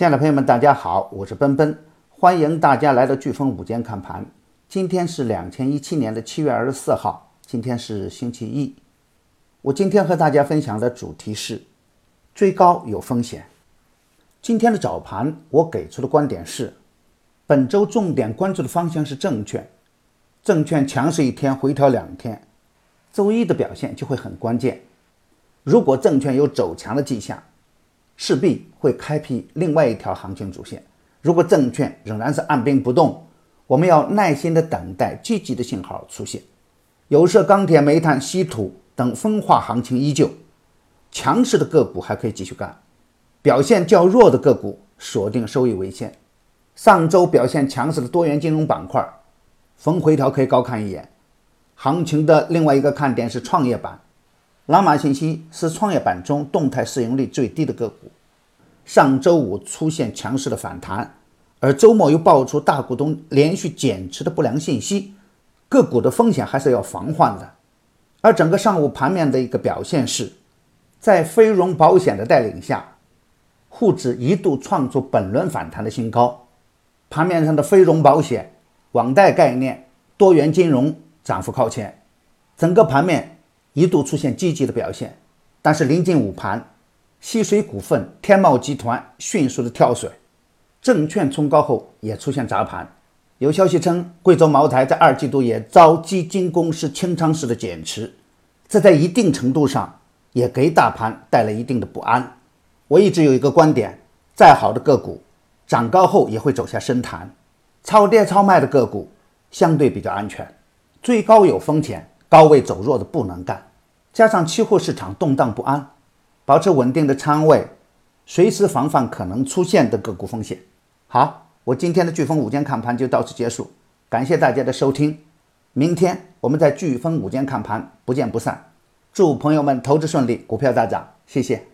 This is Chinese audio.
亲爱的朋友们，大家好，我是奔奔，欢迎大家来到飓风午间看盘。今天是两千一七年的七月二十四号，今天是星期一。我今天和大家分享的主题是追高有风险。今天的早盘我给出的观点是，本周重点关注的方向是证券，证券强势一天回调两天，周一的表现就会很关键。如果证券有走强的迹象，势必会开辟另外一条行情主线。如果证券仍然是按兵不动，我们要耐心的等待积极的信号出现。有色、钢铁、煤炭、稀土等分化行情依旧，强势的个股还可以继续干，表现较弱的个股锁定收益为先。上周表现强势的多元金融板块，逢回调可以高看一眼。行情的另外一个看点是创业板。朗玛信息是创业板中动态市盈率最低的个股，上周五出现强势的反弹，而周末又爆出大股东连续减持的不良信息，个股的风险还是要防范的。而整个上午盘面的一个表现是，在飞荣保险的带领下，沪指一度创出本轮反弹的新高，盘面上的飞荣保险、网贷概念、多元金融涨幅靠前，整个盘面。一度出现积极的表现，但是临近午盘，西水股份、天茂集团迅速的跳水，证券冲高后也出现砸盘。有消息称，贵州茅台在二季度也遭基金公司清仓式的减持，这在一定程度上也给大盘带来一定的不安。我一直有一个观点：再好的个股，涨高后也会走下深潭，超跌超卖的个股相对比较安全，最高有风险。高位走弱的不能干，加上期货市场动荡不安，保持稳定的仓位，随时防范可能出现的个股风险。好，我今天的飓风午间看盘就到此结束，感谢大家的收听，明天我们在飓风午间看盘不见不散。祝朋友们投资顺利，股票大涨，谢谢。